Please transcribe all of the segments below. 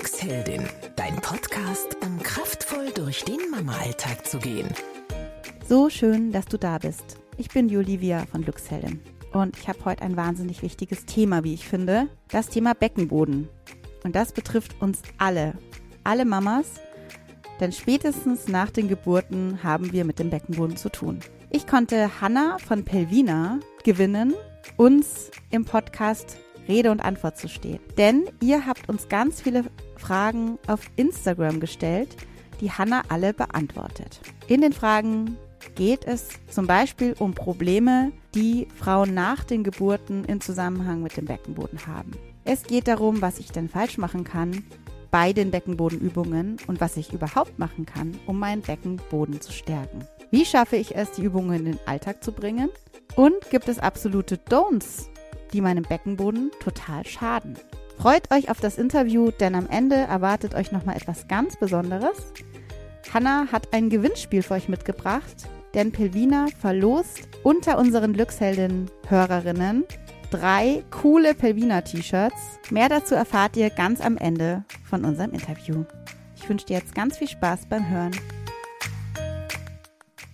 Glücksheldin, dein Podcast, um kraftvoll durch den Mama-Alltag zu gehen. So schön, dass du da bist. Ich bin Julivia von Glücksheldin und ich habe heute ein wahnsinnig wichtiges Thema, wie ich finde, das Thema Beckenboden. Und das betrifft uns alle, alle Mamas, denn spätestens nach den Geburten haben wir mit dem Beckenboden zu tun. Ich konnte Hanna von Pelvina gewinnen, uns im Podcast Rede und Antwort zu stehen. Denn ihr habt uns ganz viele Fragen auf Instagram gestellt, die Hanna alle beantwortet. In den Fragen geht es zum Beispiel um Probleme, die Frauen nach den Geburten in Zusammenhang mit dem Beckenboden haben. Es geht darum, was ich denn falsch machen kann bei den Beckenbodenübungen und was ich überhaupt machen kann, um meinen Beckenboden zu stärken. Wie schaffe ich es, die Übungen in den Alltag zu bringen? Und gibt es absolute Don'ts die meinem Beckenboden total schaden. Freut euch auf das Interview, denn am Ende erwartet euch nochmal etwas ganz Besonderes. Hanna hat ein Gewinnspiel für euch mitgebracht, denn Pelvina verlost unter unseren Glücksheldinnen-Hörerinnen drei coole Pelvina-T-Shirts. Mehr dazu erfahrt ihr ganz am Ende von unserem Interview. Ich wünsche dir jetzt ganz viel Spaß beim Hören.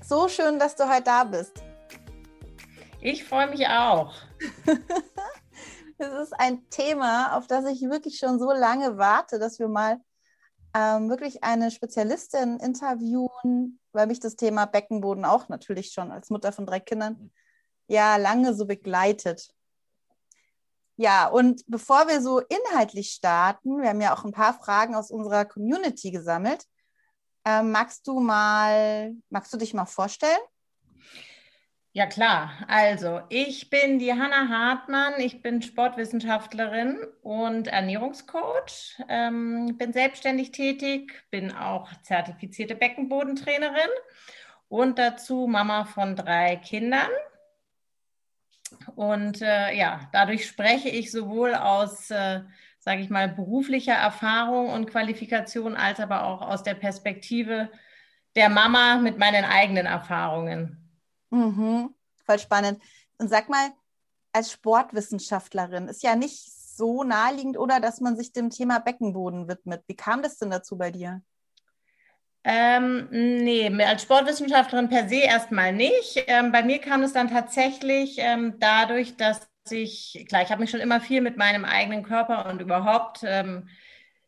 So schön, dass du heute da bist. Ich freue mich auch. Es ist ein Thema, auf das ich wirklich schon so lange warte, dass wir mal ähm, wirklich eine Spezialistin interviewen, weil mich das Thema Beckenboden auch natürlich schon als Mutter von drei Kindern ja lange so begleitet. Ja, und bevor wir so inhaltlich starten, wir haben ja auch ein paar Fragen aus unserer Community gesammelt. Ähm, magst du mal, magst du dich mal vorstellen? Ja klar, also ich bin die Hanna Hartmann, ich bin Sportwissenschaftlerin und Ernährungscoach, ähm, bin selbstständig tätig, bin auch zertifizierte Beckenbodentrainerin und dazu Mama von drei Kindern. Und äh, ja, dadurch spreche ich sowohl aus, äh, sage ich mal, beruflicher Erfahrung und Qualifikation als aber auch aus der Perspektive der Mama mit meinen eigenen Erfahrungen. Mhm, voll spannend. Und sag mal, als Sportwissenschaftlerin ist ja nicht so naheliegend, oder dass man sich dem Thema Beckenboden widmet. Wie kam das denn dazu bei dir? Ähm, nee, als Sportwissenschaftlerin per se erstmal nicht. Ähm, bei mir kam es dann tatsächlich ähm, dadurch, dass ich, klar, ich habe mich schon immer viel mit meinem eigenen Körper und überhaupt ähm,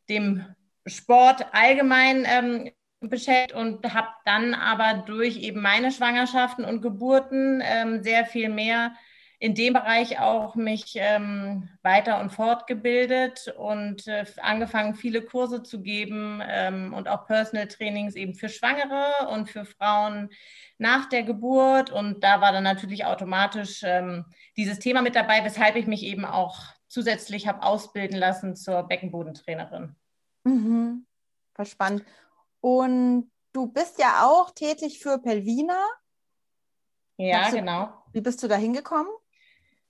dem Sport allgemein ähm, beschäftigt und habe dann aber durch eben meine Schwangerschaften und Geburten ähm, sehr viel mehr in dem Bereich auch mich ähm, weiter und fortgebildet und äh, angefangen, viele Kurse zu geben ähm, und auch Personal Trainings eben für Schwangere und für Frauen nach der Geburt. Und da war dann natürlich automatisch ähm, dieses Thema mit dabei, weshalb ich mich eben auch zusätzlich habe ausbilden lassen zur Beckenbodentrainerin. Mhm. Voll spannend. Und du bist ja auch tätig für Pelvina. Ja, du, genau. Wie bist du da hingekommen?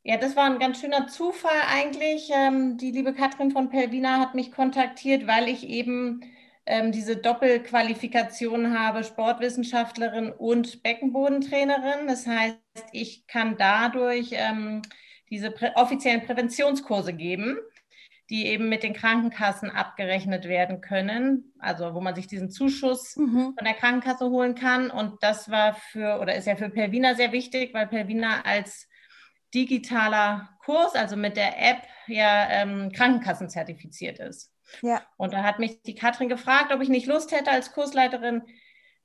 Ja, das war ein ganz schöner Zufall eigentlich. Ähm, die liebe Katrin von Pelvina hat mich kontaktiert, weil ich eben ähm, diese Doppelqualifikation habe, Sportwissenschaftlerin und Beckenbodentrainerin. Das heißt, ich kann dadurch ähm, diese prä offiziellen Präventionskurse geben die eben mit den Krankenkassen abgerechnet werden können, also wo man sich diesen Zuschuss mhm. von der Krankenkasse holen kann. Und das war für oder ist ja für Pelvina sehr wichtig, weil Pelvina als digitaler Kurs, also mit der App, ja ähm, Krankenkassen zertifiziert ist. Ja. Und da hat mich die Katrin gefragt, ob ich nicht Lust hätte, als Kursleiterin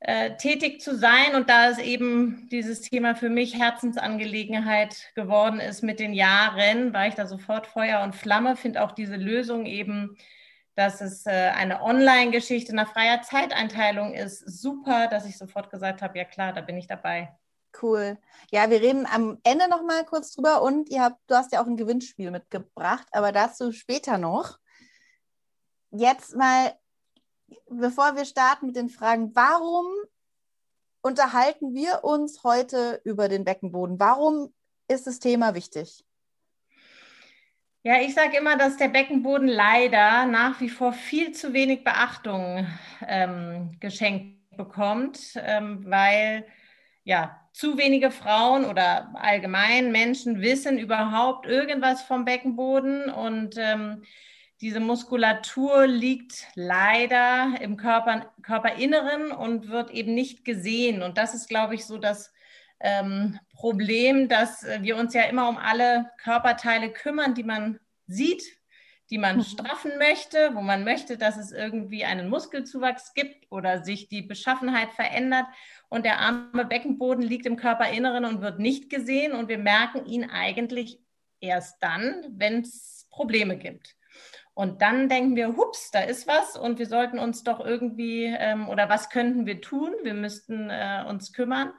äh, tätig zu sein. Und da es eben dieses Thema für mich Herzensangelegenheit geworden ist mit den Jahren, war ich da sofort Feuer und Flamme, finde auch diese Lösung eben, dass es äh, eine Online-Geschichte nach freier Zeiteinteilung ist, super, dass ich sofort gesagt habe, ja klar, da bin ich dabei. Cool. Ja, wir reden am Ende noch mal kurz drüber und ihr habt, du hast ja auch ein Gewinnspiel mitgebracht, aber dazu später noch. Jetzt mal bevor wir starten mit den Fragen, warum unterhalten wir uns heute über den Beckenboden? Warum ist das Thema wichtig? Ja, ich sage immer, dass der Beckenboden leider nach wie vor viel zu wenig Beachtung ähm, geschenkt bekommt, ähm, weil ja zu wenige Frauen oder allgemein Menschen wissen überhaupt irgendwas vom Beckenboden und ähm, diese Muskulatur liegt leider im Körper, Körperinneren und wird eben nicht gesehen. Und das ist, glaube ich, so das ähm, Problem, dass wir uns ja immer um alle Körperteile kümmern, die man sieht, die man mhm. straffen möchte, wo man möchte, dass es irgendwie einen Muskelzuwachs gibt oder sich die Beschaffenheit verändert. Und der arme Beckenboden liegt im Körperinneren und wird nicht gesehen. Und wir merken ihn eigentlich erst dann, wenn es Probleme gibt. Und dann denken wir, hups, da ist was und wir sollten uns doch irgendwie, ähm, oder was könnten wir tun? Wir müssten äh, uns kümmern.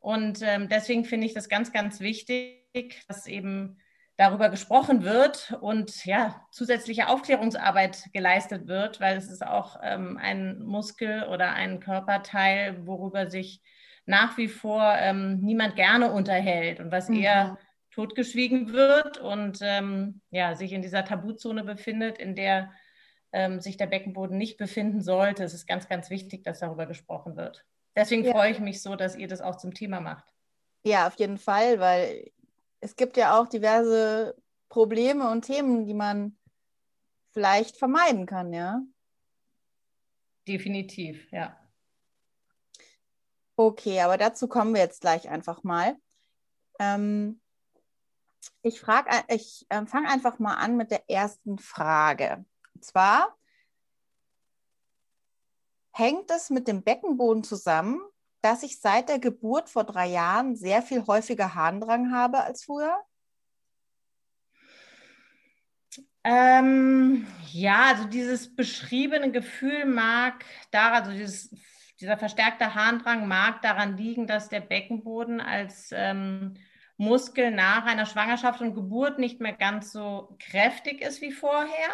Und ähm, deswegen finde ich das ganz, ganz wichtig, dass eben darüber gesprochen wird und ja, zusätzliche Aufklärungsarbeit geleistet wird, weil es ist auch ähm, ein Muskel oder ein Körperteil, worüber sich nach wie vor ähm, niemand gerne unterhält und was mhm. eher totgeschwiegen wird und ähm, ja, sich in dieser Tabuzone befindet, in der ähm, sich der Beckenboden nicht befinden sollte. Es ist ganz, ganz wichtig, dass darüber gesprochen wird. Deswegen ja. freue ich mich so, dass ihr das auch zum Thema macht. Ja, auf jeden Fall, weil es gibt ja auch diverse Probleme und Themen, die man vielleicht vermeiden kann, ja? Definitiv, ja. Okay, aber dazu kommen wir jetzt gleich einfach mal. Ähm, ich frage, ich äh, fange einfach mal an mit der ersten Frage. Und zwar hängt es mit dem Beckenboden zusammen, dass ich seit der Geburt vor drei Jahren sehr viel häufiger Harndrang habe als früher? Ähm, ja, also dieses beschriebene Gefühl mag daran, also dieses, dieser verstärkte Harndrang mag daran liegen, dass der Beckenboden als ähm, Muskel nach einer Schwangerschaft und Geburt nicht mehr ganz so kräftig ist wie vorher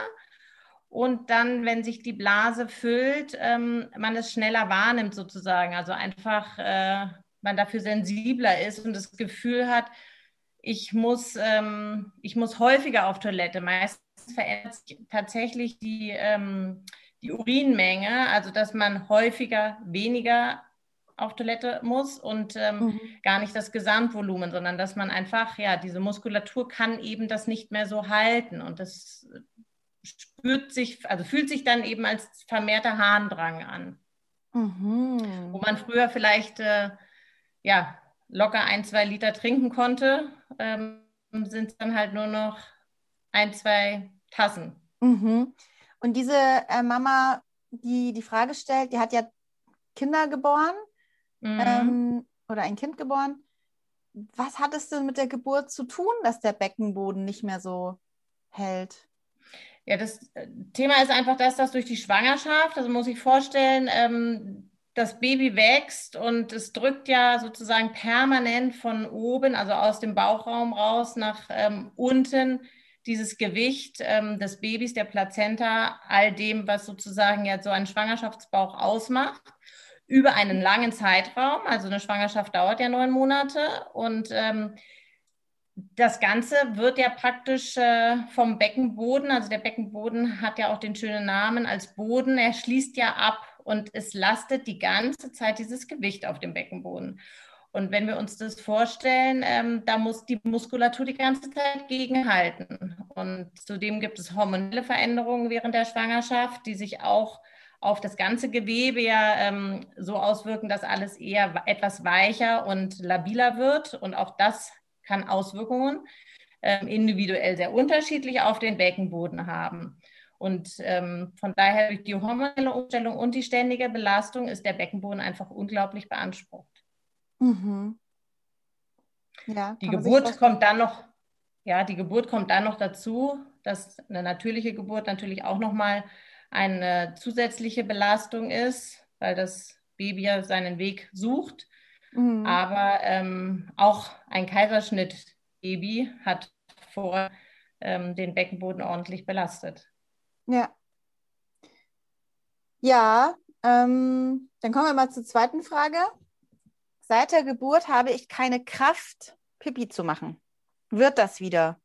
und dann, wenn sich die Blase füllt, ähm, man es schneller wahrnimmt sozusagen. Also einfach äh, man dafür sensibler ist und das Gefühl hat, ich muss, ähm, ich muss häufiger auf Toilette. Meistens verändert sich tatsächlich die, ähm, die Urinmenge, also dass man häufiger weniger auf Toilette muss und ähm, mhm. gar nicht das Gesamtvolumen, sondern dass man einfach, ja, diese Muskulatur kann eben das nicht mehr so halten und das spürt sich, also fühlt sich dann eben als vermehrter Harndrang an. Mhm. Wo man früher vielleicht äh, ja, locker ein, zwei Liter trinken konnte, ähm, sind es dann halt nur noch ein, zwei Tassen. Mhm. Und diese äh, Mama, die die Frage stellt, die hat ja Kinder geboren mhm. ähm, oder ein Kind geboren. Was hat es denn mit der Geburt zu tun, dass der Beckenboden nicht mehr so hält? Ja, das äh, Thema ist einfach das, dass durch die Schwangerschaft, also muss ich vorstellen, ähm, das Baby wächst und es drückt ja sozusagen permanent von oben, also aus dem Bauchraum raus nach ähm, unten dieses Gewicht ähm, des Babys, der Plazenta, all dem, was sozusagen ja so ein Schwangerschaftsbauch ausmacht, über einen langen Zeitraum. Also eine Schwangerschaft dauert ja neun Monate und ähm, das Ganze wird ja praktisch äh, vom Beckenboden, also der Beckenboden hat ja auch den schönen Namen als Boden, er schließt ja ab und es lastet die ganze Zeit dieses Gewicht auf dem Beckenboden. Und wenn wir uns das vorstellen, ähm, da muss die Muskulatur die ganze Zeit gegenhalten. Und zudem gibt es hormonelle Veränderungen während der Schwangerschaft, die sich auch auf das ganze Gewebe ja ähm, so auswirken, dass alles eher etwas weicher und labiler wird. Und auch das kann Auswirkungen ähm, individuell sehr unterschiedlich auf den Beckenboden haben. Und ähm, von daher durch die hormonelle Umstellung und die ständige Belastung ist der Beckenboden einfach unglaublich beansprucht. Mhm. Ja, die Geburt kommt dann noch, ja, die Geburt kommt dann noch dazu, dass eine natürliche Geburt natürlich auch nochmal eine zusätzliche Belastung ist, weil das Baby ja seinen Weg sucht. Mhm. Aber ähm, auch ein Kaiserschnitt-Baby hat vor ähm, den Beckenboden ordentlich belastet. Ja. Ja, ähm, dann kommen wir mal zur zweiten Frage. Seit der Geburt habe ich keine Kraft, Pipi zu machen. Wird das wieder?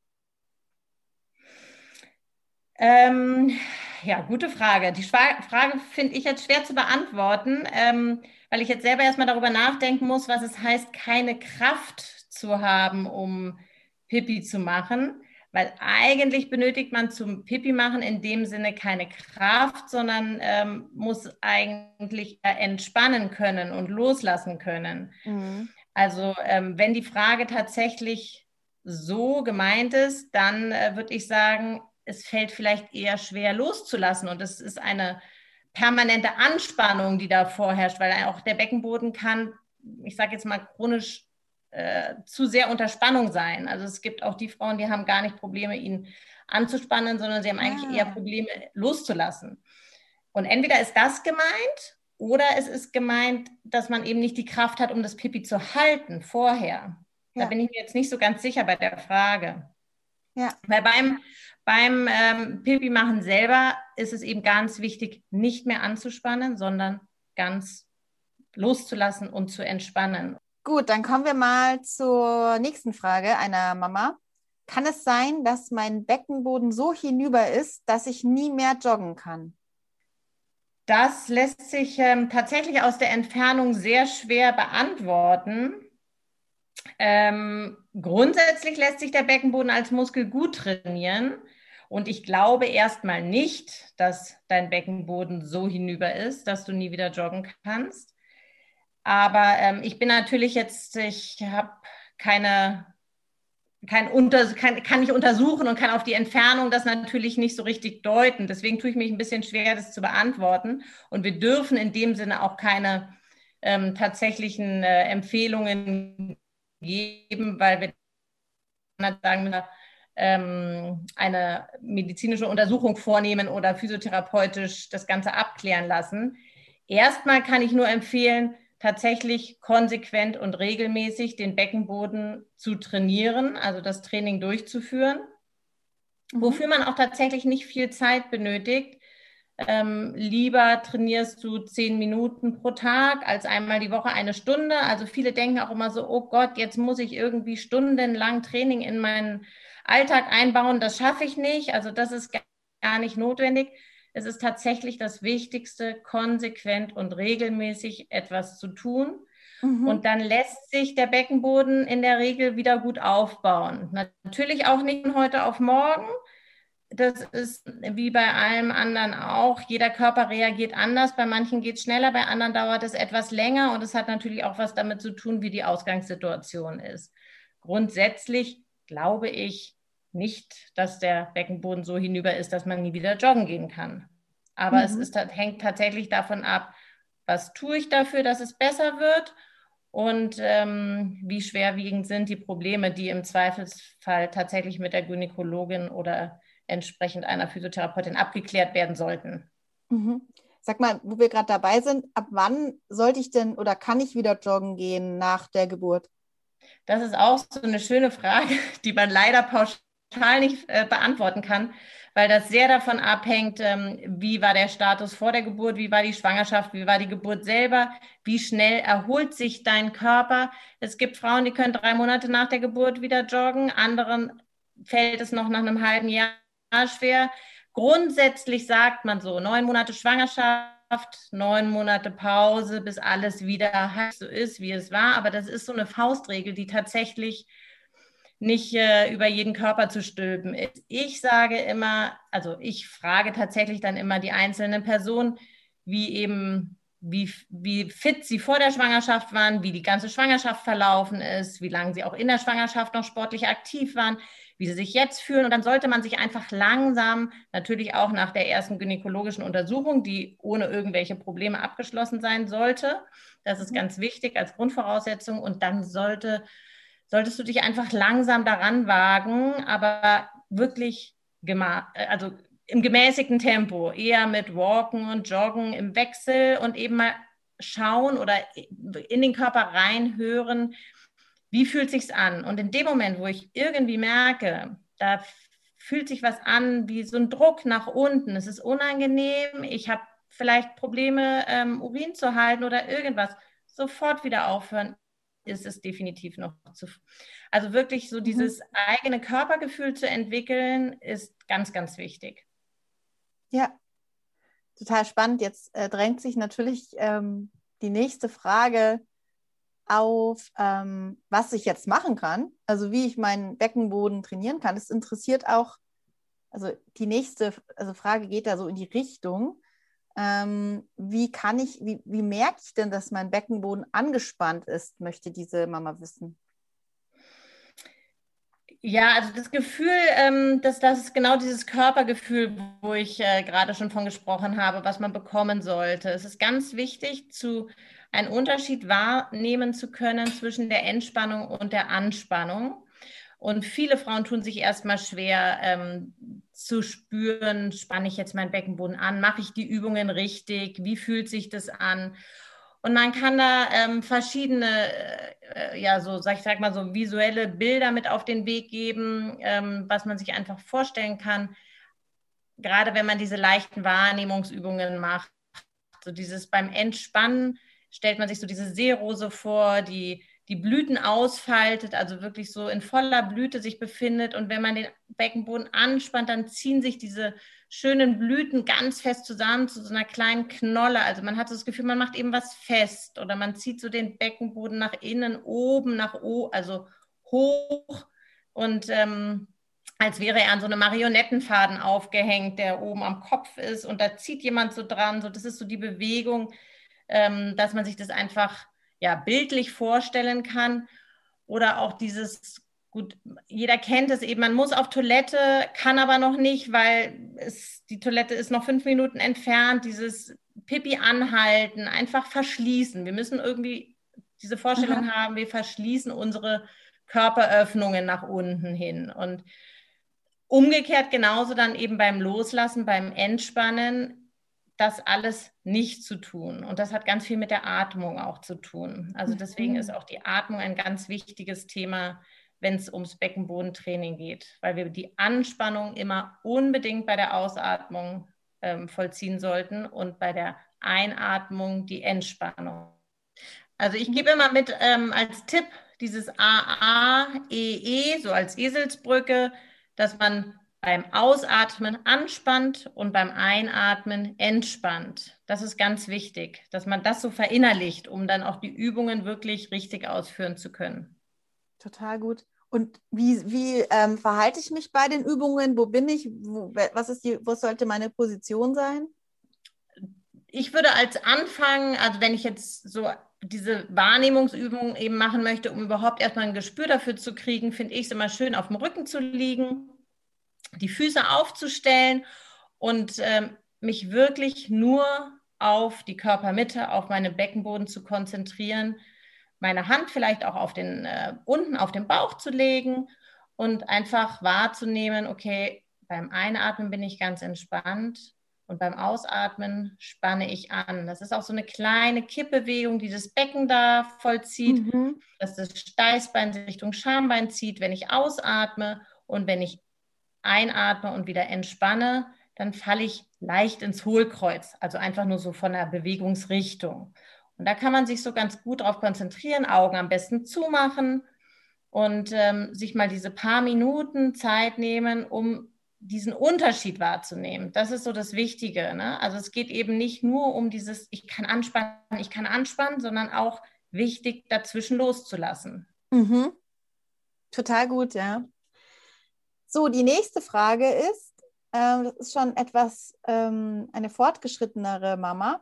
Ähm, ja, gute Frage. Die Frage finde ich jetzt schwer zu beantworten. Ähm, weil ich jetzt selber erstmal darüber nachdenken muss, was es heißt, keine Kraft zu haben, um Pipi zu machen. weil eigentlich benötigt man zum Pipi machen in dem Sinne keine Kraft, sondern ähm, muss eigentlich entspannen können und loslassen können. Mhm. Also ähm, wenn die Frage tatsächlich so gemeint ist, dann äh, würde ich sagen, es fällt vielleicht eher schwer loszulassen und es ist eine permanente Anspannung, die da vorherrscht, weil auch der Beckenboden kann, ich sage jetzt mal chronisch äh, zu sehr unter Spannung sein. Also es gibt auch die Frauen, die haben gar nicht Probleme, ihn anzuspannen, sondern sie haben eigentlich ah. eher Probleme loszulassen. Und entweder ist das gemeint oder es ist gemeint, dass man eben nicht die Kraft hat, um das Pipi zu halten vorher. Ja. Da bin ich mir jetzt nicht so ganz sicher bei der Frage. Ja. Weil beim, beim ähm, Pipi machen selber ist es eben ganz wichtig, nicht mehr anzuspannen, sondern ganz loszulassen und zu entspannen. Gut, dann kommen wir mal zur nächsten Frage einer Mama. Kann es sein, dass mein Beckenboden so hinüber ist, dass ich nie mehr joggen kann? Das lässt sich ähm, tatsächlich aus der Entfernung sehr schwer beantworten. Ähm, grundsätzlich lässt sich der Beckenboden als Muskel gut trainieren. Und ich glaube erstmal nicht, dass dein Beckenboden so hinüber ist, dass du nie wieder joggen kannst. Aber ähm, ich bin natürlich jetzt, ich habe keine, kein unter, kann, kann nicht untersuchen und kann auf die Entfernung das natürlich nicht so richtig deuten. Deswegen tue ich mich ein bisschen schwer, das zu beantworten. Und wir dürfen in dem Sinne auch keine ähm, tatsächlichen äh, Empfehlungen geben, weil wir sagen, ähm, eine medizinische Untersuchung vornehmen oder physiotherapeutisch das Ganze abklären lassen. Erstmal kann ich nur empfehlen, tatsächlich konsequent und regelmäßig den Beckenboden zu trainieren, also das Training durchzuführen, mhm. wofür man auch tatsächlich nicht viel Zeit benötigt. Ähm, lieber trainierst du zehn Minuten pro Tag als einmal die Woche eine Stunde. Also viele denken auch immer so, oh Gott, jetzt muss ich irgendwie stundenlang Training in meinen Alltag einbauen. Das schaffe ich nicht. Also das ist gar nicht notwendig es ist tatsächlich das Wichtigste, konsequent und regelmäßig etwas zu tun. Mhm. Und dann lässt sich der Beckenboden in der Regel wieder gut aufbauen. Natürlich auch nicht von heute auf morgen. Das ist wie bei allem anderen auch. Jeder Körper reagiert anders. Bei manchen geht es schneller, bei anderen dauert es etwas länger. Und es hat natürlich auch was damit zu tun, wie die Ausgangssituation ist. Grundsätzlich glaube ich, nicht, dass der Beckenboden so hinüber ist, dass man nie wieder joggen gehen kann. Aber mhm. es ist, hängt tatsächlich davon ab, was tue ich dafür, dass es besser wird und ähm, wie schwerwiegend sind die Probleme, die im Zweifelsfall tatsächlich mit der Gynäkologin oder entsprechend einer Physiotherapeutin abgeklärt werden sollten. Mhm. Sag mal, wo wir gerade dabei sind, ab wann sollte ich denn oder kann ich wieder joggen gehen nach der Geburt? Das ist auch so eine schöne Frage, die man leider pauschal pauschal nicht äh, beantworten kann, weil das sehr davon abhängt, ähm, wie war der Status vor der Geburt, wie war die Schwangerschaft, wie war die Geburt selber, wie schnell erholt sich dein Körper. Es gibt Frauen, die können drei Monate nach der Geburt wieder joggen, anderen fällt es noch nach einem halben Jahr schwer. Grundsätzlich sagt man so, neun Monate Schwangerschaft, neun Monate Pause, bis alles wieder so ist, wie es war. Aber das ist so eine Faustregel, die tatsächlich nicht äh, über jeden Körper zu stülpen ist. Ich sage immer, also ich frage tatsächlich dann immer die einzelne Person, wie eben, wie, wie fit sie vor der Schwangerschaft waren, wie die ganze Schwangerschaft verlaufen ist, wie lange sie auch in der Schwangerschaft noch sportlich aktiv waren, wie sie sich jetzt fühlen. Und dann sollte man sich einfach langsam, natürlich auch nach der ersten gynäkologischen Untersuchung, die ohne irgendwelche Probleme abgeschlossen sein sollte. Das ist mhm. ganz wichtig als Grundvoraussetzung. Und dann sollte solltest du dich einfach langsam daran wagen, aber wirklich also im gemäßigten Tempo, eher mit Walken und Joggen im Wechsel und eben mal schauen oder in den Körper reinhören, wie fühlt sich's an? Und in dem Moment, wo ich irgendwie merke, da fühlt sich was an wie so ein Druck nach unten, es ist unangenehm, ich habe vielleicht Probleme, ähm, Urin zu halten oder irgendwas, sofort wieder aufhören, ist es definitiv noch zu. Also wirklich so mhm. dieses eigene Körpergefühl zu entwickeln, ist ganz, ganz wichtig. Ja, total spannend. Jetzt äh, drängt sich natürlich ähm, die nächste Frage auf, ähm, was ich jetzt machen kann, also wie ich meinen Beckenboden trainieren kann. Es interessiert auch, also die nächste also Frage geht da so in die Richtung. Ähm, wie kann ich, wie, wie merke ich denn, dass mein Beckenboden angespannt ist, möchte diese Mama wissen. Ja, also das Gefühl, ähm, dass das ist genau dieses Körpergefühl, wo ich äh, gerade schon von gesprochen habe, was man bekommen sollte. Es ist ganz wichtig, zu einen Unterschied wahrnehmen zu können zwischen der Entspannung und der Anspannung. Und viele Frauen tun sich erstmal schwer ähm, zu spüren, spanne ich jetzt meinen Beckenboden an, mache ich die Übungen richtig, wie fühlt sich das an? Und man kann da ähm, verschiedene, äh, ja, so, sag ich sag mal, so visuelle Bilder mit auf den Weg geben, ähm, was man sich einfach vorstellen kann. Gerade wenn man diese leichten Wahrnehmungsübungen macht, so dieses beim Entspannen stellt man sich so diese Seerose vor, die die Blüten ausfaltet, also wirklich so in voller Blüte sich befindet. Und wenn man den Beckenboden anspannt, dann ziehen sich diese schönen Blüten ganz fest zusammen zu so einer kleinen Knolle. Also man hat so das Gefühl, man macht eben was fest oder man zieht so den Beckenboden nach innen, oben, nach oben, also hoch und ähm, als wäre er an so einem Marionettenfaden aufgehängt, der oben am Kopf ist und da zieht jemand so dran. So, das ist so die Bewegung, ähm, dass man sich das einfach ja, bildlich vorstellen kann. Oder auch dieses, gut, jeder kennt es eben, man muss auf Toilette, kann aber noch nicht, weil es, die Toilette ist noch fünf Minuten entfernt, dieses Pipi anhalten, einfach verschließen. Wir müssen irgendwie diese Vorstellung Aha. haben, wir verschließen unsere Körperöffnungen nach unten hin. Und umgekehrt genauso dann eben beim Loslassen, beim Entspannen das alles nicht zu tun. Und das hat ganz viel mit der Atmung auch zu tun. Also deswegen mhm. ist auch die Atmung ein ganz wichtiges Thema, wenn es ums Beckenbodentraining geht, weil wir die Anspannung immer unbedingt bei der Ausatmung ähm, vollziehen sollten und bei der Einatmung die Entspannung. Also ich gebe immer mit ähm, als Tipp dieses AAEE, so als Eselsbrücke, dass man beim Ausatmen anspannt und beim Einatmen entspannt. Das ist ganz wichtig, dass man das so verinnerlicht, um dann auch die Übungen wirklich richtig ausführen zu können. Total gut. Und wie, wie ähm, verhalte ich mich bei den Übungen? Wo bin ich? Wo, was, ist die, was sollte meine Position sein? Ich würde als Anfang, also wenn ich jetzt so diese Wahrnehmungsübung eben machen möchte, um überhaupt erstmal ein Gespür dafür zu kriegen, finde ich es immer schön, auf dem Rücken zu liegen die Füße aufzustellen und ähm, mich wirklich nur auf die Körpermitte, auf meinen Beckenboden zu konzentrieren, meine Hand vielleicht auch auf den äh, unten auf den Bauch zu legen und einfach wahrzunehmen, okay, beim Einatmen bin ich ganz entspannt und beim Ausatmen spanne ich an. Das ist auch so eine kleine Kippbewegung, die das Becken da vollzieht, mhm. dass das Steißbein Richtung Schambein zieht, wenn ich ausatme und wenn ich einatme und wieder entspanne, dann falle ich leicht ins Hohlkreuz, also einfach nur so von der Bewegungsrichtung. Und da kann man sich so ganz gut darauf konzentrieren, Augen am besten zumachen und ähm, sich mal diese paar Minuten Zeit nehmen, um diesen Unterschied wahrzunehmen. Das ist so das Wichtige. Ne? Also es geht eben nicht nur um dieses, ich kann anspannen, ich kann anspannen, sondern auch wichtig, dazwischen loszulassen. Mhm. Total gut, ja. So, die nächste Frage ist, äh, das ist schon etwas ähm, eine fortgeschrittenere Mama.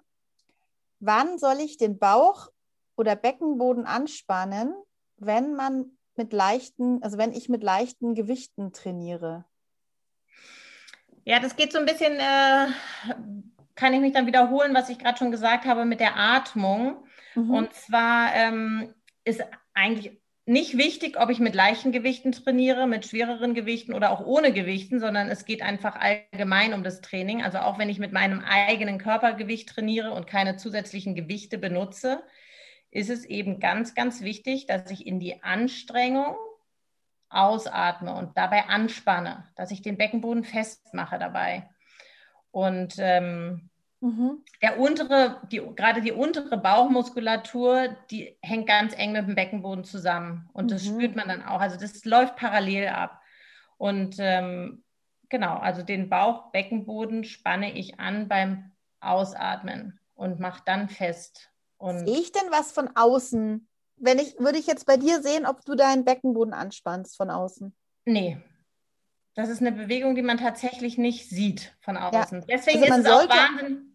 Wann soll ich den Bauch oder Beckenboden anspannen, wenn man mit leichten, also wenn ich mit leichten Gewichten trainiere? Ja, das geht so ein bisschen, äh, kann ich mich dann wiederholen, was ich gerade schon gesagt habe mit der Atmung. Mhm. Und zwar ähm, ist eigentlich nicht wichtig, ob ich mit leichten Gewichten trainiere, mit schwereren Gewichten oder auch ohne Gewichten, sondern es geht einfach allgemein um das Training. Also auch wenn ich mit meinem eigenen Körpergewicht trainiere und keine zusätzlichen Gewichte benutze, ist es eben ganz, ganz wichtig, dass ich in die Anstrengung ausatme und dabei anspanne, dass ich den Beckenboden festmache dabei. Und ähm. Der untere, die, gerade die untere Bauchmuskulatur, die hängt ganz eng mit dem Beckenboden zusammen. Und das mhm. spürt man dann auch. Also das läuft parallel ab. Und ähm, genau, also den Bauch-Beckenboden spanne ich an beim Ausatmen und mache dann fest. Und Sehe ich denn was von außen wenn ich, würde ich jetzt bei dir sehen, ob du deinen Beckenboden anspannst von außen? Nee. Das ist eine Bewegung, die man tatsächlich nicht sieht von außen. Ja. Deswegen also ist es sollte, auch Wahnsinn.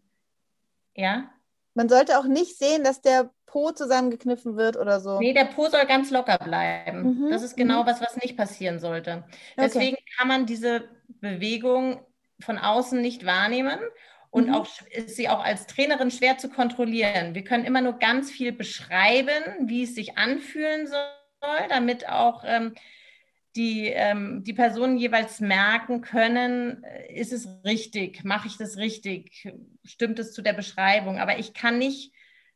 Ja. Man sollte auch nicht sehen, dass der Po zusammengekniffen wird oder so. Nee, der Po soll ganz locker bleiben. Mhm. Das ist genau mhm. was, was nicht passieren sollte. Deswegen okay. kann man diese Bewegung von außen nicht wahrnehmen und mhm. auch ist sie auch als Trainerin schwer zu kontrollieren. Wir können immer nur ganz viel beschreiben, wie es sich anfühlen soll, damit auch ähm, die, ähm, die Personen jeweils merken können, äh, ist es richtig, mache ich das richtig, stimmt es zu der Beschreibung. Aber ich kann nicht,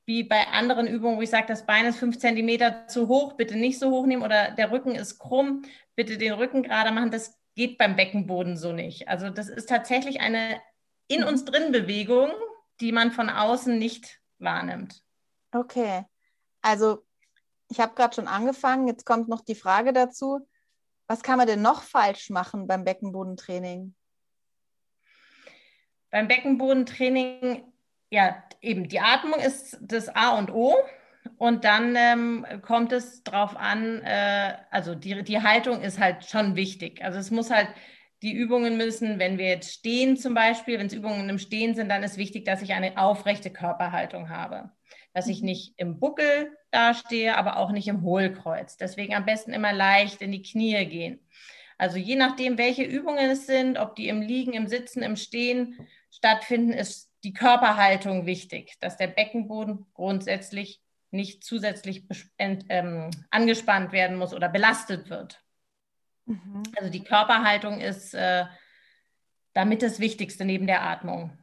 wie bei anderen Übungen, wo ich sage, das Bein ist fünf Zentimeter zu hoch, bitte nicht so hoch nehmen oder der Rücken ist krumm, bitte den Rücken gerade machen. Das geht beim Beckenboden so nicht. Also das ist tatsächlich eine in uns drin Bewegung, die man von außen nicht wahrnimmt. Okay, also ich habe gerade schon angefangen, jetzt kommt noch die Frage dazu, was kann man denn noch falsch machen beim Beckenbodentraining? Beim Beckenbodentraining, ja, eben die Atmung ist das A und O. Und dann ähm, kommt es darauf an, äh, also die, die Haltung ist halt schon wichtig. Also es muss halt, die Übungen müssen, wenn wir jetzt stehen zum Beispiel, wenn es Übungen im Stehen sind, dann ist wichtig, dass ich eine aufrechte Körperhaltung habe. Dass ich mhm. nicht im Buckel dastehe, aber auch nicht im Hohlkreuz. Deswegen am besten immer leicht in die Knie gehen. Also je nachdem, welche Übungen es sind, ob die im Liegen, im Sitzen, im Stehen stattfinden, ist die Körperhaltung wichtig, dass der Beckenboden grundsätzlich nicht zusätzlich ähm, angespannt werden muss oder belastet wird. Mhm. Also die Körperhaltung ist äh, damit das Wichtigste neben der Atmung.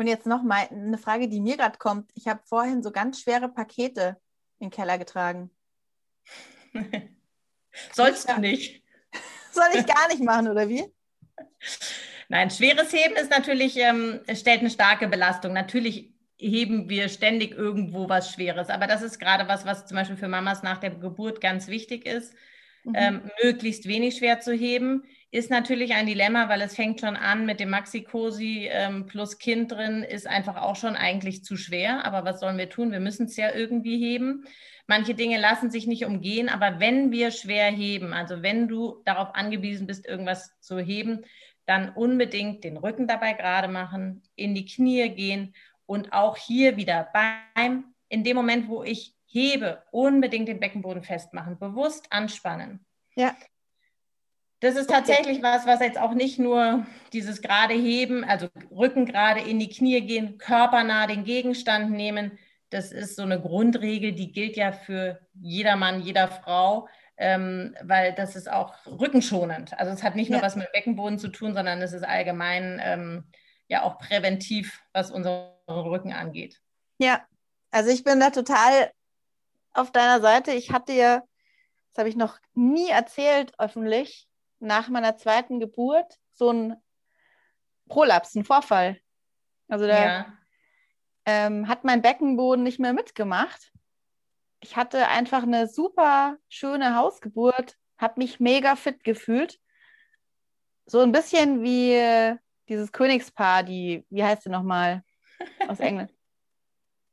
Und jetzt noch mal eine Frage, die mir gerade kommt. Ich habe vorhin so ganz schwere Pakete in den Keller getragen. Sollst du nicht. Soll ich gar nicht machen, oder wie? Nein, schweres Heben ist natürlich, ähm, stellt eine starke Belastung. Natürlich heben wir ständig irgendwo was Schweres. Aber das ist gerade was, was zum Beispiel für Mamas nach der Geburt ganz wichtig ist, mhm. ähm, möglichst wenig schwer zu heben. Ist natürlich ein Dilemma, weil es fängt schon an mit dem Maxi-Cosi ähm, plus Kind drin, ist einfach auch schon eigentlich zu schwer. Aber was sollen wir tun? Wir müssen es ja irgendwie heben. Manche Dinge lassen sich nicht umgehen, aber wenn wir schwer heben, also wenn du darauf angewiesen bist, irgendwas zu heben, dann unbedingt den Rücken dabei gerade machen, in die Knie gehen und auch hier wieder beim, in dem Moment, wo ich hebe, unbedingt den Beckenboden festmachen, bewusst anspannen. Ja. Das ist tatsächlich okay. was, was jetzt auch nicht nur dieses gerade heben, also Rücken gerade in die Knie gehen, körpernah den Gegenstand nehmen. Das ist so eine Grundregel, die gilt ja für jeder Mann, jeder Frau, ähm, weil das ist auch rückenschonend. Also es hat nicht nur ja. was mit Beckenboden zu tun, sondern es ist allgemein ähm, ja auch präventiv, was unseren Rücken angeht. Ja, also ich bin da total auf deiner Seite. Ich hatte ja, das habe ich noch nie erzählt öffentlich, nach meiner zweiten Geburt so ein Prolaps, ein Vorfall. Also da ja. ähm, hat mein Beckenboden nicht mehr mitgemacht. Ich hatte einfach eine super schöne Hausgeburt, habe mich mega fit gefühlt. So ein bisschen wie dieses Königspaar, die, wie heißt sie nochmal aus England?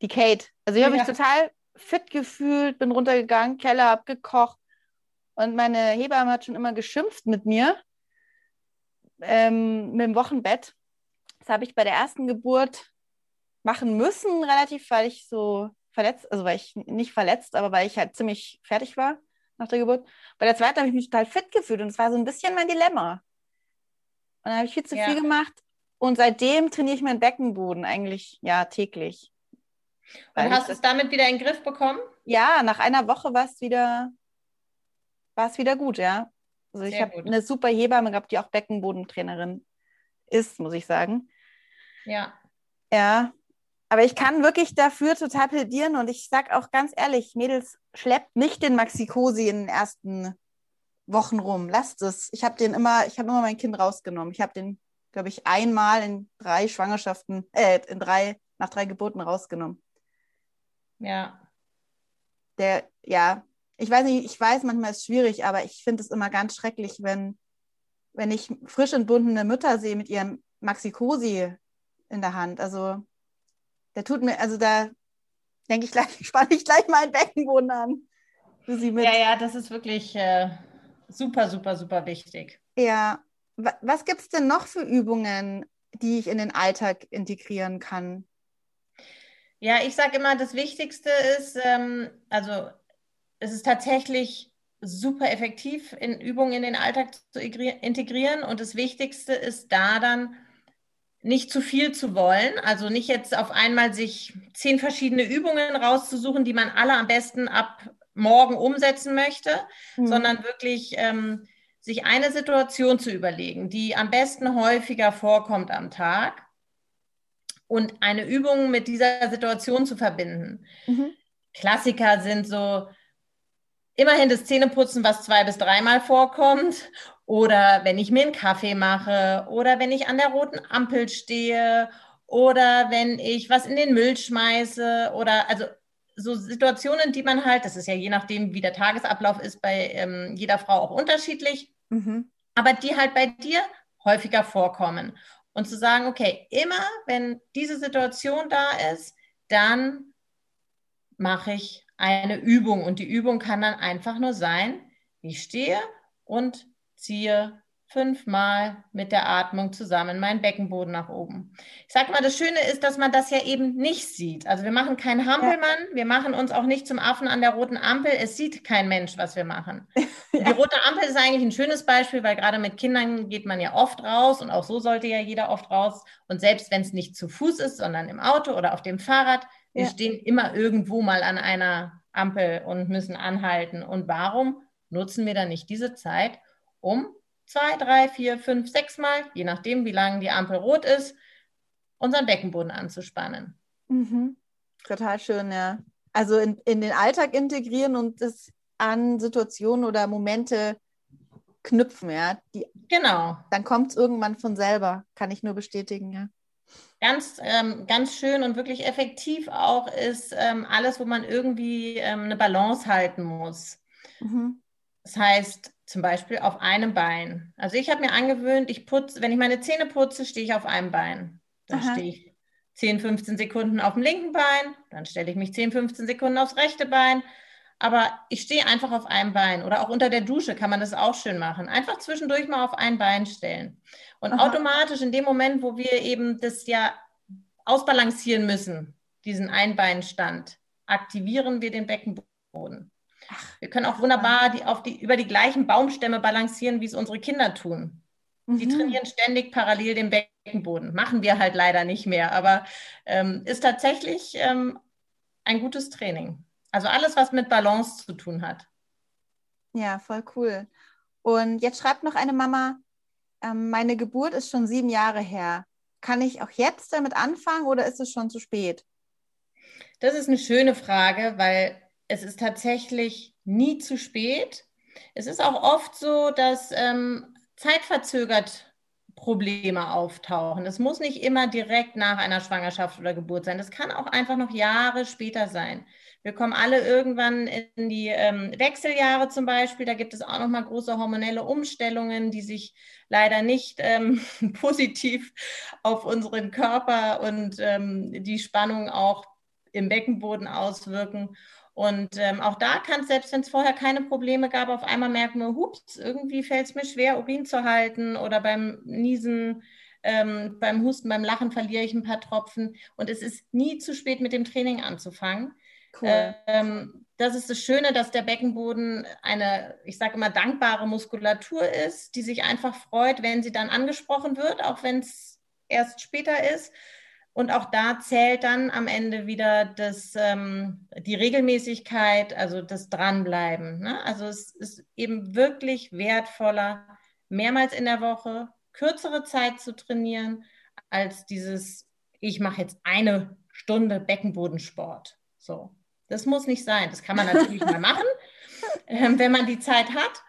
die Kate. Also ich habe ja. mich total fit gefühlt, bin runtergegangen, Keller abgekocht und meine Hebamme hat schon immer geschimpft mit mir ähm, mit dem Wochenbett. Das habe ich bei der ersten Geburt machen müssen, relativ, weil ich so verletzt, also weil ich nicht verletzt, aber weil ich halt ziemlich fertig war nach der Geburt. Bei der zweiten habe ich mich total fit gefühlt und es war so ein bisschen mein Dilemma. Und dann habe ich viel zu ja. viel gemacht. Und seitdem trainiere ich meinen Beckenboden eigentlich ja täglich. Und hast du es damit wieder in den Griff bekommen? Ja, nach einer Woche war es wieder, war es wieder gut, ja. Also Sehr ich habe eine super Hebamme gehabt, die auch Beckenbodentrainerin ist, muss ich sagen. Ja. Ja. Aber ich kann wirklich dafür total plädieren und ich sage auch ganz ehrlich, Mädels, schleppt nicht den Maxi-Cosi in den ersten Wochen rum. Lasst es. Ich habe den immer, ich habe immer mein Kind rausgenommen. Ich habe den, glaube ich, einmal in drei Schwangerschaften, äh, in drei, nach drei Geburten rausgenommen. Ja. Der, ja, ich weiß nicht, ich weiß, manchmal ist es schwierig, aber ich finde es immer ganz schrecklich, wenn, wenn ich frisch entbundene Mütter sehe mit ihrem Maxi-Cosi in der Hand. Also, der tut mir, also da, denke ich gleich, spanne ich gleich meinen Beckenboden an. Sie mit. Ja, ja, das ist wirklich äh, super, super, super wichtig. Ja. Was gibt es denn noch für Übungen, die ich in den Alltag integrieren kann? Ja, ich sage immer, das Wichtigste ist, ähm, also es ist tatsächlich super effektiv, in Übungen in den Alltag zu integrieren. Und das Wichtigste ist da dann, nicht zu viel zu wollen, also nicht jetzt auf einmal sich zehn verschiedene Übungen rauszusuchen, die man alle am besten ab morgen umsetzen möchte, mhm. sondern wirklich ähm, sich eine Situation zu überlegen, die am besten häufiger vorkommt am Tag und eine Übung mit dieser Situation zu verbinden. Mhm. Klassiker sind so immerhin das Zähneputzen, was zwei bis dreimal vorkommt, oder wenn ich mir einen Kaffee mache, oder wenn ich an der roten Ampel stehe, oder wenn ich was in den Müll schmeiße, oder also so Situationen, die man halt, das ist ja je nachdem, wie der Tagesablauf ist, bei ähm, jeder Frau auch unterschiedlich, mhm. aber die halt bei dir häufiger vorkommen. Und zu sagen, okay, immer wenn diese Situation da ist, dann mache ich eine Übung. Und die Übung kann dann einfach nur sein, ich stehe und ziehe fünfmal mit der Atmung zusammen meinen Beckenboden nach oben. Ich sage mal, das Schöne ist, dass man das ja eben nicht sieht. Also wir machen keinen Hampelmann, ja. wir machen uns auch nicht zum Affen an der roten Ampel. Es sieht kein Mensch, was wir machen. ja. Die rote Ampel ist eigentlich ein schönes Beispiel, weil gerade mit Kindern geht man ja oft raus und auch so sollte ja jeder oft raus. Und selbst wenn es nicht zu Fuß ist, sondern im Auto oder auf dem Fahrrad, wir ja. stehen immer irgendwo mal an einer Ampel und müssen anhalten. Und warum nutzen wir dann nicht diese Zeit, um zwei, drei, vier, fünf, sechs Mal, je nachdem, wie lange die Ampel rot ist, unseren Beckenboden anzuspannen. Mhm. Total schön, ja. Also in, in den Alltag integrieren und das an Situationen oder Momente knüpfen, ja. Die, genau. Dann kommt es irgendwann von selber, kann ich nur bestätigen, ja. Ganz, ähm, ganz schön und wirklich effektiv auch ist ähm, alles, wo man irgendwie ähm, eine Balance halten muss. Mhm. Das heißt, zum Beispiel auf einem Bein. Also ich habe mir angewöhnt, ich putze, wenn ich meine Zähne putze, stehe ich auf einem Bein. Dann stehe ich 10, 15 Sekunden auf dem linken Bein, dann stelle ich mich 10, 15 Sekunden aufs rechte Bein. Aber ich stehe einfach auf einem Bein. Oder auch unter der Dusche kann man das auch schön machen. Einfach zwischendurch mal auf ein Bein stellen. Und Aha. automatisch in dem Moment, wo wir eben das ja ausbalancieren müssen, diesen Einbeinstand, aktivieren wir den Beckenboden. Wir können auch wunderbar die, auf die, über die gleichen Baumstämme balancieren, wie es unsere Kinder tun. Die mhm. trainieren ständig parallel den Beckenboden. Machen wir halt leider nicht mehr, aber ähm, ist tatsächlich ähm, ein gutes Training. Also alles, was mit Balance zu tun hat. Ja, voll cool. Und jetzt schreibt noch eine Mama, ähm, meine Geburt ist schon sieben Jahre her. Kann ich auch jetzt damit anfangen oder ist es schon zu spät? Das ist eine schöne Frage, weil es ist tatsächlich nie zu spät. Es ist auch oft so, dass ähm, zeitverzögert Probleme auftauchen. Das muss nicht immer direkt nach einer Schwangerschaft oder Geburt sein. Das kann auch einfach noch Jahre später sein. Wir kommen alle irgendwann in die ähm, Wechseljahre zum Beispiel. Da gibt es auch noch mal große hormonelle Umstellungen, die sich leider nicht ähm, positiv auf unseren Körper und ähm, die Spannung auch im Beckenboden auswirken. Und ähm, auch da kann es, selbst wenn es vorher keine Probleme gab, auf einmal merken wir, hups, irgendwie fällt es mir schwer, Urin zu halten oder beim Niesen, ähm, beim Husten, beim Lachen verliere ich ein paar Tropfen. Und es ist nie zu spät, mit dem Training anzufangen. Cool. Ähm, das ist das Schöne, dass der Beckenboden eine, ich sage immer, dankbare Muskulatur ist, die sich einfach freut, wenn sie dann angesprochen wird, auch wenn es erst später ist. Und auch da zählt dann am Ende wieder das, ähm, die Regelmäßigkeit, also das Dranbleiben. Ne? Also es ist eben wirklich wertvoller, mehrmals in der Woche kürzere Zeit zu trainieren, als dieses, ich mache jetzt eine Stunde Beckenbodensport. So, das muss nicht sein. Das kann man natürlich mal machen, ähm, wenn man die Zeit hat.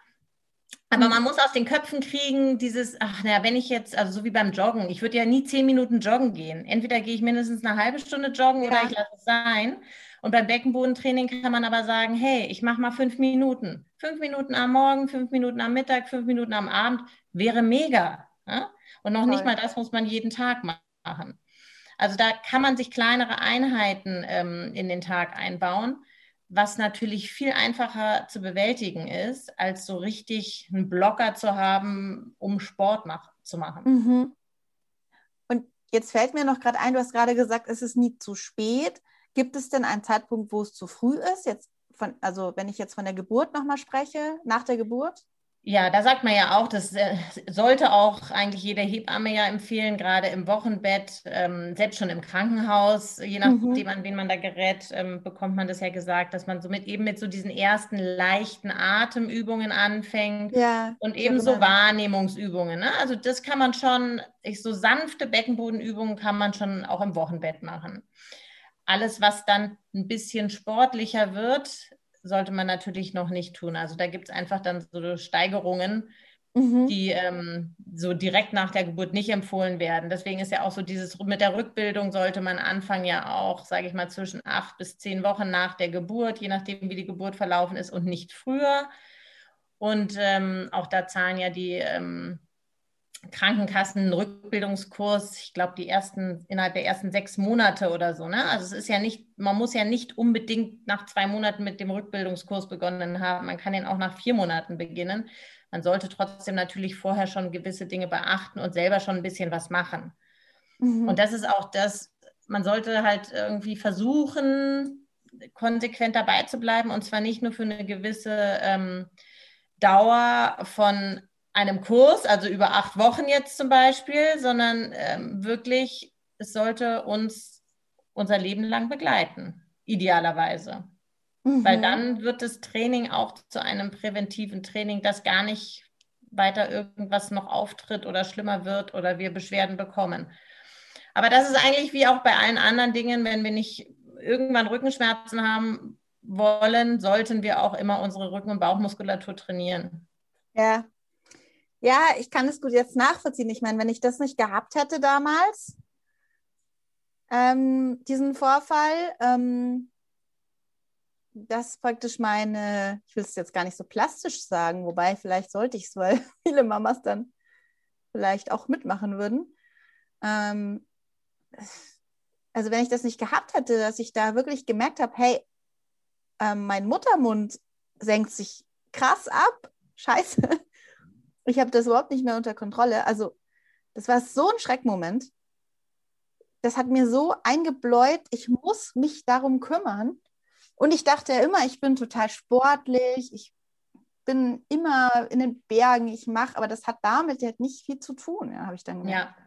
Aber man muss aus den Köpfen kriegen, dieses, ach naja, wenn ich jetzt, also so wie beim Joggen, ich würde ja nie zehn Minuten joggen gehen. Entweder gehe ich mindestens eine halbe Stunde joggen ja. oder ich lasse es sein. Und beim Beckenbodentraining kann man aber sagen, hey, ich mache mal fünf Minuten. Fünf Minuten am Morgen, fünf Minuten am Mittag, fünf Minuten am Abend, wäre mega. Ja? Und noch Toll. nicht mal das muss man jeden Tag machen. Also da kann man sich kleinere Einheiten ähm, in den Tag einbauen, was natürlich viel einfacher zu bewältigen ist, als so richtig einen Blocker zu haben, um Sport mach zu machen. Mhm. Und jetzt fällt mir noch gerade ein, du hast gerade gesagt, es ist nie zu spät. Gibt es denn einen Zeitpunkt, wo es zu früh ist? Jetzt von, also wenn ich jetzt von der Geburt nochmal spreche, nach der Geburt? Ja, da sagt man ja auch, das äh, sollte auch eigentlich jede Hebamme ja empfehlen, gerade im Wochenbett, ähm, selbst schon im Krankenhaus, je nachdem, mhm. an wen man da gerät, ähm, bekommt man das ja gesagt, dass man somit eben mit so diesen ersten leichten Atemübungen anfängt ja, und eben so Wahrnehmungsübungen. Ne? Also das kann man schon, ich, so sanfte Beckenbodenübungen kann man schon auch im Wochenbett machen. Alles, was dann ein bisschen sportlicher wird, sollte man natürlich noch nicht tun. Also da gibt es einfach dann so Steigerungen, mhm. die ähm, so direkt nach der Geburt nicht empfohlen werden. Deswegen ist ja auch so dieses mit der Rückbildung sollte man anfangen ja auch, sage ich mal, zwischen acht bis zehn Wochen nach der Geburt, je nachdem, wie die Geburt verlaufen ist und nicht früher. Und ähm, auch da zahlen ja die ähm, Krankenkassen Rückbildungskurs, ich glaube, die ersten, innerhalb der ersten sechs Monate oder so. Ne? Also es ist ja nicht, man muss ja nicht unbedingt nach zwei Monaten mit dem Rückbildungskurs begonnen haben. Man kann den auch nach vier Monaten beginnen. Man sollte trotzdem natürlich vorher schon gewisse Dinge beachten und selber schon ein bisschen was machen. Mhm. Und das ist auch das, man sollte halt irgendwie versuchen, konsequent dabei zu bleiben und zwar nicht nur für eine gewisse ähm, Dauer von einem Kurs, also über acht Wochen jetzt zum Beispiel, sondern ähm, wirklich, es sollte uns unser Leben lang begleiten, idealerweise. Mhm. Weil dann wird das Training auch zu einem präventiven Training, das gar nicht weiter irgendwas noch auftritt oder schlimmer wird oder wir Beschwerden bekommen. Aber das ist eigentlich wie auch bei allen anderen Dingen, wenn wir nicht irgendwann Rückenschmerzen haben wollen, sollten wir auch immer unsere Rücken- und Bauchmuskulatur trainieren. Ja, ja, ich kann es gut jetzt nachvollziehen. Ich meine, wenn ich das nicht gehabt hätte damals, ähm, diesen Vorfall, ähm, dass praktisch meine, ich will es jetzt gar nicht so plastisch sagen, wobei vielleicht sollte ich es, weil viele Mamas dann vielleicht auch mitmachen würden. Ähm, also wenn ich das nicht gehabt hätte, dass ich da wirklich gemerkt habe, hey, ähm, mein Muttermund senkt sich krass ab, scheiße, ich habe das überhaupt nicht mehr unter Kontrolle. Also, das war so ein Schreckmoment. Das hat mir so eingebläut, ich muss mich darum kümmern. Und ich dachte ja immer, ich bin total sportlich, ich bin immer in den Bergen, ich mache, aber das hat damit halt nicht viel zu tun, ja, habe ich dann gemerkt. Ja,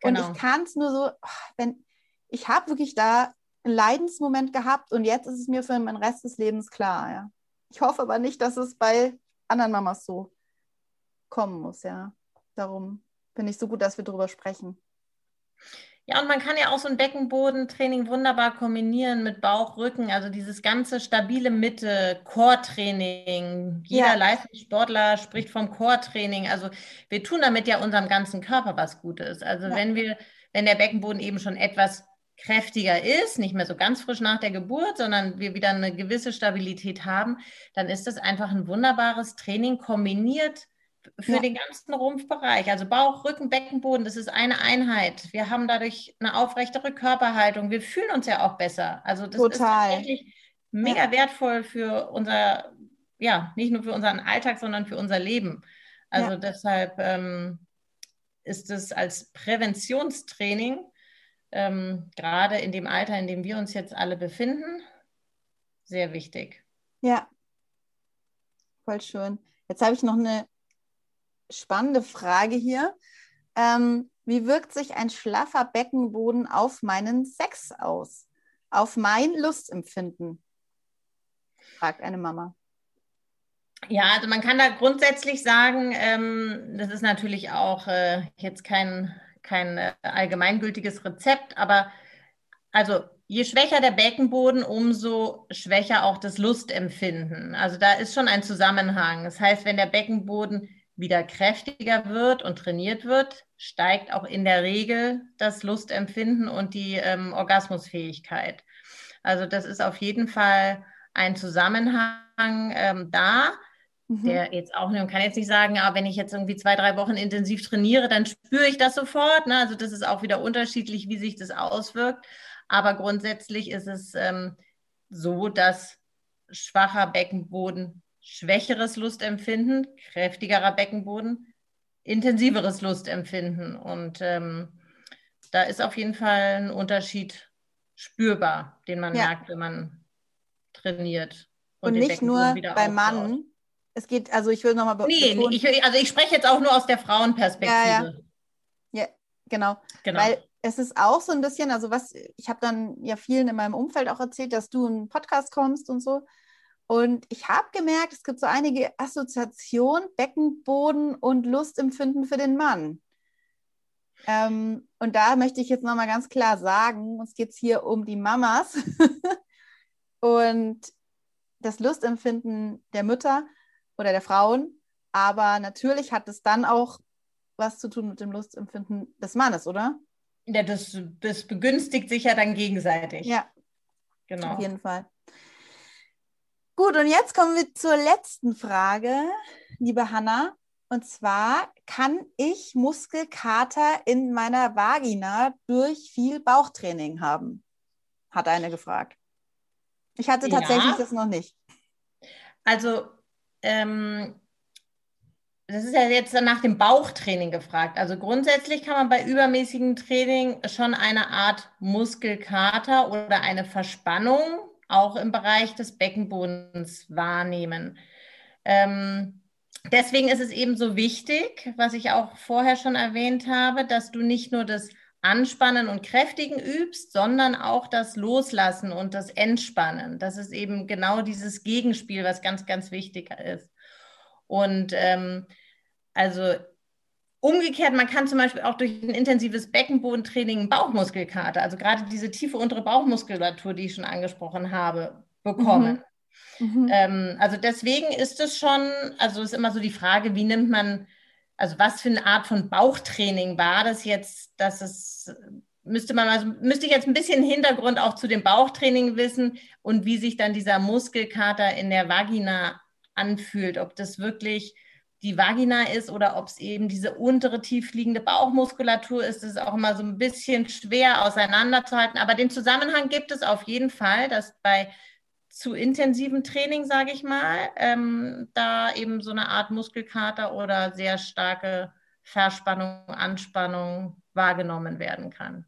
genau. Und ich kann es nur so, wenn ich habe wirklich da einen Leidensmoment gehabt und jetzt ist es mir für den Rest des Lebens klar, ja. Ich hoffe aber nicht, dass es bei anderen Mamas so kommen muss, ja. Darum finde ich so gut, dass wir darüber sprechen. Ja, und man kann ja auch so ein Beckenbodentraining wunderbar kombinieren mit Bauch, Rücken, also dieses ganze stabile Mitte, Core-Training. Jeder ja. Leistungssportler spricht vom Core-Training. Also wir tun damit ja unserem ganzen Körper was Gutes. Also ja. wenn wir, wenn der Beckenboden eben schon etwas kräftiger ist, nicht mehr so ganz frisch nach der Geburt, sondern wir wieder eine gewisse Stabilität haben, dann ist das einfach ein wunderbares Training kombiniert für ja. den ganzen Rumpfbereich. Also Bauch, Rücken, Beckenboden, das ist eine Einheit. Wir haben dadurch eine aufrechtere Körperhaltung. Wir fühlen uns ja auch besser. Also das Total. ist tatsächlich mega ja. wertvoll für unser, ja, nicht nur für unseren Alltag, sondern für unser Leben. Also ja. deshalb ähm, ist es als Präventionstraining, ähm, gerade in dem Alter, in dem wir uns jetzt alle befinden, sehr wichtig. Ja, voll schön. Jetzt habe ich noch eine spannende Frage hier. Ähm, wie wirkt sich ein schlaffer Beckenboden auf meinen Sex aus? Auf mein Lustempfinden? fragt eine Mama. Ja, also man kann da grundsätzlich sagen, ähm, das ist natürlich auch äh, jetzt kein, kein äh, allgemeingültiges Rezept, aber also je schwächer der Beckenboden, umso schwächer auch das Lustempfinden. Also da ist schon ein Zusammenhang. Das heißt, wenn der Beckenboden wieder kräftiger wird und trainiert wird, steigt auch in der Regel das Lustempfinden und die ähm, Orgasmusfähigkeit. Also das ist auf jeden Fall ein Zusammenhang ähm, da. mhm. der jetzt auch, man kann jetzt nicht sagen, aber ah, wenn ich jetzt irgendwie zwei, drei Wochen intensiv trainiere, dann spüre ich das sofort. Ne? Also das ist auch wieder unterschiedlich, wie sich das auswirkt. Aber grundsätzlich ist es ähm, so, dass schwacher Beckenboden schwächeres Lustempfinden, kräftigerer Beckenboden intensiveres Lustempfinden. Und ähm, da ist auf jeden Fall ein Unterschied spürbar, den man ja. merkt, wenn man trainiert. Und, und nicht nur beim Mann. Es geht, also ich will nochmal Nee, ich, also ich spreche jetzt auch nur aus der Frauenperspektive. Ja, ja. ja genau. genau. Weil es ist auch so ein bisschen, also was, ich habe dann ja vielen in meinem Umfeld auch erzählt, dass du einen Podcast kommst und so. Und ich habe gemerkt, es gibt so einige Assoziationen, Beckenboden und Lustempfinden für den Mann. Ähm, und da möchte ich jetzt nochmal ganz klar sagen, uns geht es hier um die Mamas und das Lustempfinden der Mütter oder der Frauen. Aber natürlich hat es dann auch was zu tun mit dem Lustempfinden des Mannes, oder? Ja, das, das begünstigt sich ja dann gegenseitig. Ja, genau. Auf jeden Fall. Gut, und jetzt kommen wir zur letzten Frage, liebe Hanna. Und zwar, kann ich Muskelkater in meiner Vagina durch viel Bauchtraining haben? Hat eine gefragt. Ich hatte tatsächlich ja. das noch nicht. Also, ähm, das ist ja jetzt nach dem Bauchtraining gefragt. Also grundsätzlich kann man bei übermäßigem Training schon eine Art Muskelkater oder eine Verspannung auch im Bereich des Beckenbodens wahrnehmen. Ähm, deswegen ist es eben so wichtig, was ich auch vorher schon erwähnt habe, dass du nicht nur das Anspannen und Kräftigen übst, sondern auch das Loslassen und das Entspannen. Das ist eben genau dieses Gegenspiel, was ganz, ganz wichtig ist. Und ähm, also Umgekehrt, man kann zum Beispiel auch durch ein intensives Beckenbodentraining einen Bauchmuskelkater, also gerade diese tiefe untere Bauchmuskulatur, die ich schon angesprochen habe, bekommen. Mhm. Mhm. Ähm, also deswegen ist es schon, also ist immer so die Frage, wie nimmt man, also was für eine Art von Bauchtraining war das jetzt, dass es müsste man also müsste ich jetzt ein bisschen Hintergrund auch zu dem Bauchtraining wissen und wie sich dann dieser Muskelkater in der Vagina anfühlt, ob das wirklich die Vagina ist oder ob es eben diese untere tiefliegende Bauchmuskulatur ist, das ist auch immer so ein bisschen schwer auseinanderzuhalten. Aber den Zusammenhang gibt es auf jeden Fall, dass bei zu intensivem Training, sage ich mal, ähm, da eben so eine Art Muskelkater oder sehr starke Verspannung, Anspannung wahrgenommen werden kann.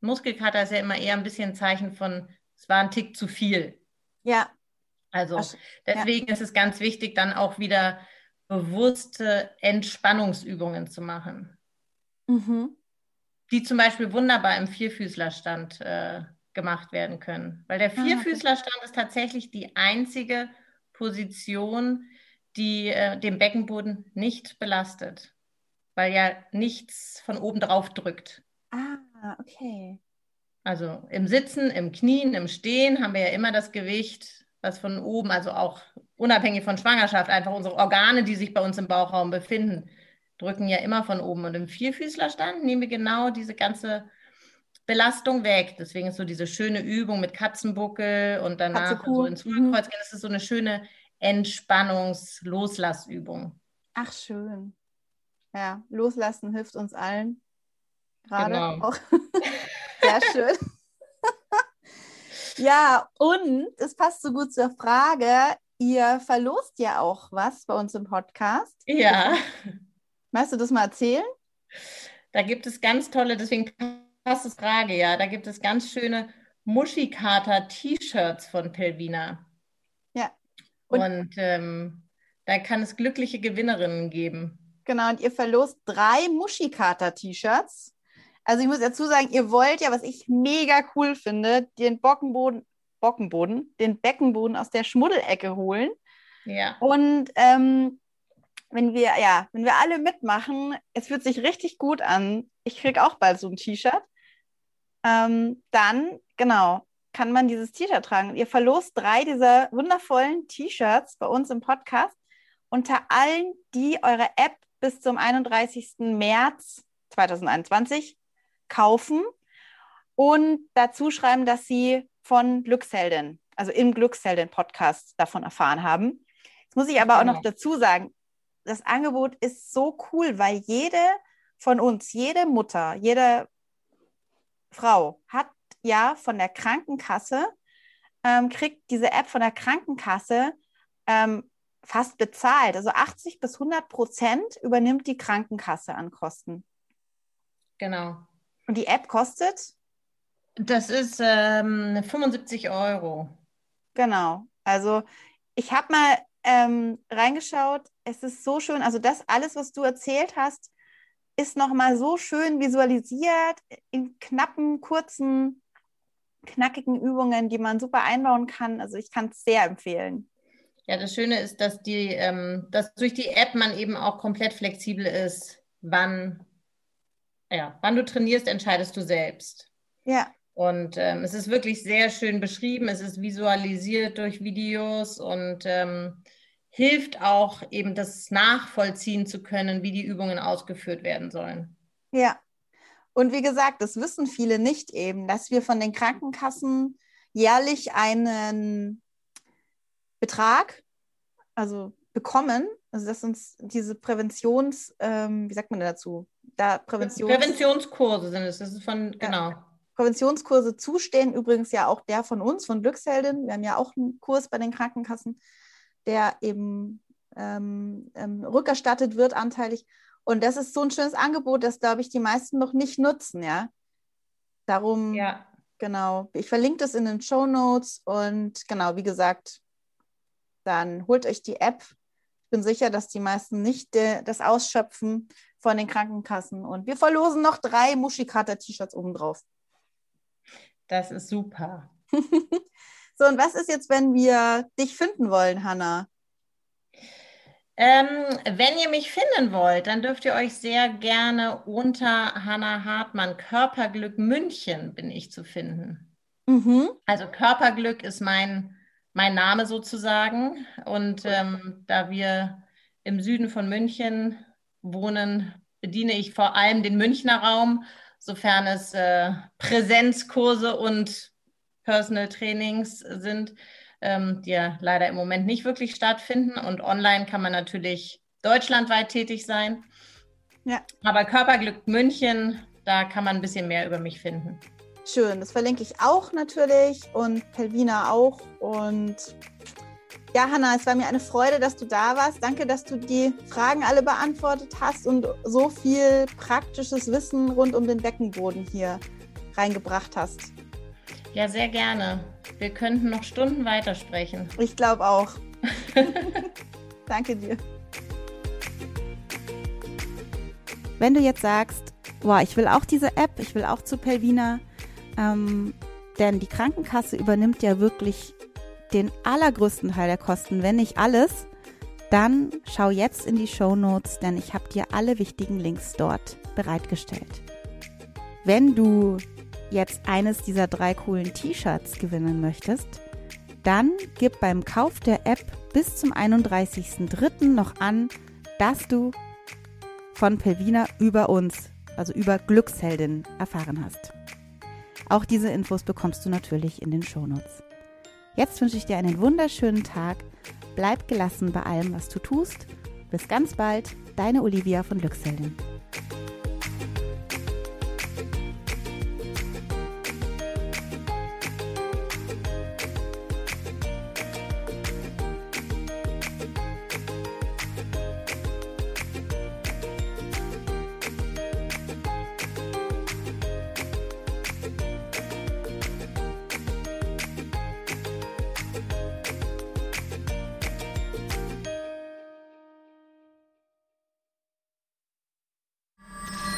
Muskelkater ist ja immer eher ein bisschen ein Zeichen von, es war ein Tick zu viel. Ja. Also deswegen ja. ist es ganz wichtig, dann auch wieder bewusste Entspannungsübungen zu machen. Mhm. Die zum Beispiel wunderbar im Vierfüßlerstand äh, gemacht werden können. Weil der ah, Vierfüßlerstand ist tatsächlich die einzige Position, die äh, den Beckenboden nicht belastet, weil ja nichts von oben drauf drückt. Ah, okay. Also im Sitzen, im Knien, im Stehen haben wir ja immer das Gewicht, was von oben, also auch unabhängig von Schwangerschaft, einfach unsere Organe, die sich bei uns im Bauchraum befinden, drücken ja immer von oben. Und im Vierfüßlerstand nehmen wir genau diese ganze Belastung weg. Deswegen ist so diese schöne Übung mit Katzenbuckel und danach so ins Hohlkreuz gehen. Das ist so eine schöne Entspannungs-Loslassübung. Ach, schön. Ja, loslassen hilft uns allen. Gerade genau. auch. Sehr schön. ja, und es passt so gut zur Frage, Ihr verlost ja auch was bei uns im Podcast. Ja. Magst du das mal erzählen? Da gibt es ganz tolle, deswegen passt es Frage, ja. Da gibt es ganz schöne Muschikater-T-Shirts von Pelvina. Ja. Und, und ähm, da kann es glückliche Gewinnerinnen geben. Genau, und ihr verlost drei Muschikater-T-Shirts. Also ich muss dazu sagen, ihr wollt ja, was ich mega cool finde, den Bockenboden, Bockenboden, den Beckenboden aus der Schmuddelecke holen. Ja. Und ähm, wenn wir, ja, wenn wir alle mitmachen, es fühlt sich richtig gut an. Ich kriege auch bald so ein T-Shirt. Ähm, dann, genau, kann man dieses T-Shirt tragen. Ihr verlost drei dieser wundervollen T-Shirts bei uns im Podcast unter allen, die eure App bis zum 31. März 2021 kaufen und dazu schreiben, dass sie von Glücksheldin, also im Glücksheldin-Podcast davon erfahren haben. Jetzt muss ich aber auch noch Genau. dazu sagen, das Angebot ist so cool, weil jede von uns, jede Mutter, jede Frau hat ja von der Krankenkasse, ähm, kriegt diese App von der Krankenkasse ähm, fast bezahlt. Also 80 bis 100 Prozent übernimmt die Krankenkasse an Kosten. Genau. Und die App kostet, Das ist ähm, 75 Euro. genau. Also ich habe mal ähm, reingeschaut. Es ist so schön. Also das alles, was du erzählt hast, ist nochmal so schön visualisiert in knappen, kurzen, knackigen Übungen, die man super einbauen kann. Also ich kann es sehr empfehlen. Ja, das Schöne ist, dass die, ähm, dass durch die App man eben auch komplett flexibel ist, wann, ja, wann du trainierst, entscheidest du selbst. Ja, Und ähm, es ist wirklich sehr schön beschrieben, es ist visualisiert durch Videos und ähm, hilft auch eben das nachvollziehen zu können, wie die Übungen ausgeführt werden sollen. ja. Und wie gesagt, das wissen viele nicht eben, dass wir von den Krankenkassen jährlich einen Betrag, also bekommen, also dass uns diese Präventions, ähm, wie sagt man dazu? Da Präventions Präventionskurse sind es, das ist von, genau. Präventionskurse zustehen. Übrigens ja auch der von uns, von Glücksheldin. Wir haben ja auch einen Kurs bei den Krankenkassen, der eben ähm, ähm, rückerstattet wird anteilig. Und das ist so ein schönes Angebot, das, glaube ich, die meisten noch nicht nutzen, ja. Darum, Ja, genau. Ich verlinke das in den Show Notes und genau, wie gesagt, dann holt euch die App. Ich bin sicher, dass die meisten nicht äh, das ausschöpfen von den Krankenkassen. Und wir verlosen noch drei Muschikater-T-Shirts obendrauf. Das ist super. So, und was ist jetzt, wenn wir dich finden wollen, Hanna? Ähm, wenn ihr mich finden wollt, dann dürft ihr euch sehr gerne unter Hannah Hartmann Körperglück München bin ich zu finden. Mhm. Also Körperglück ist mein, mein Name sozusagen. Und ähm, da wir im Süden von München wohnen, bediene ich vor allem den Münchner Raum, sofern es äh, Präsenzkurse und Personal Trainings sind, ähm, die ja leider im Moment nicht wirklich stattfinden. Und online kann man natürlich deutschlandweit tätig sein. Ja. Aber Körperglück München, da kann man ein bisschen mehr über mich finden. Schön, das verlinke ich auch natürlich und Pelvina auch. Und ja, Hanna, es war mir eine Freude, dass du da warst. Danke, dass du die Fragen alle beantwortet hast und so viel praktisches Wissen rund um den Beckenboden hier reingebracht hast. Ja, sehr gerne. Wir könnten noch Stunden weitersprechen. Ich glaube auch. Danke dir. Wenn du jetzt sagst, boah, ich will auch diese App, ich will auch zu Pelvina, ähm, denn die Krankenkasse übernimmt ja wirklich den allergrößten Teil der Kosten, wenn nicht alles, dann schau jetzt in die Show Notes, denn ich habe dir alle wichtigen Links dort bereitgestellt. Wenn du jetzt eines dieser drei coolen T-Shirts gewinnen möchtest, dann gib beim Kauf der App bis zum 31.03. noch an, dass du von Pelvina über uns, also über Glücksheldin, erfahren hast. Auch diese Infos bekommst du natürlich in den Shownotes. Jetzt wünsche ich dir einen wunderschönen Tag. Bleib gelassen bei allem, was du tust. Bis ganz bald, deine Olivia von Glücksheldin.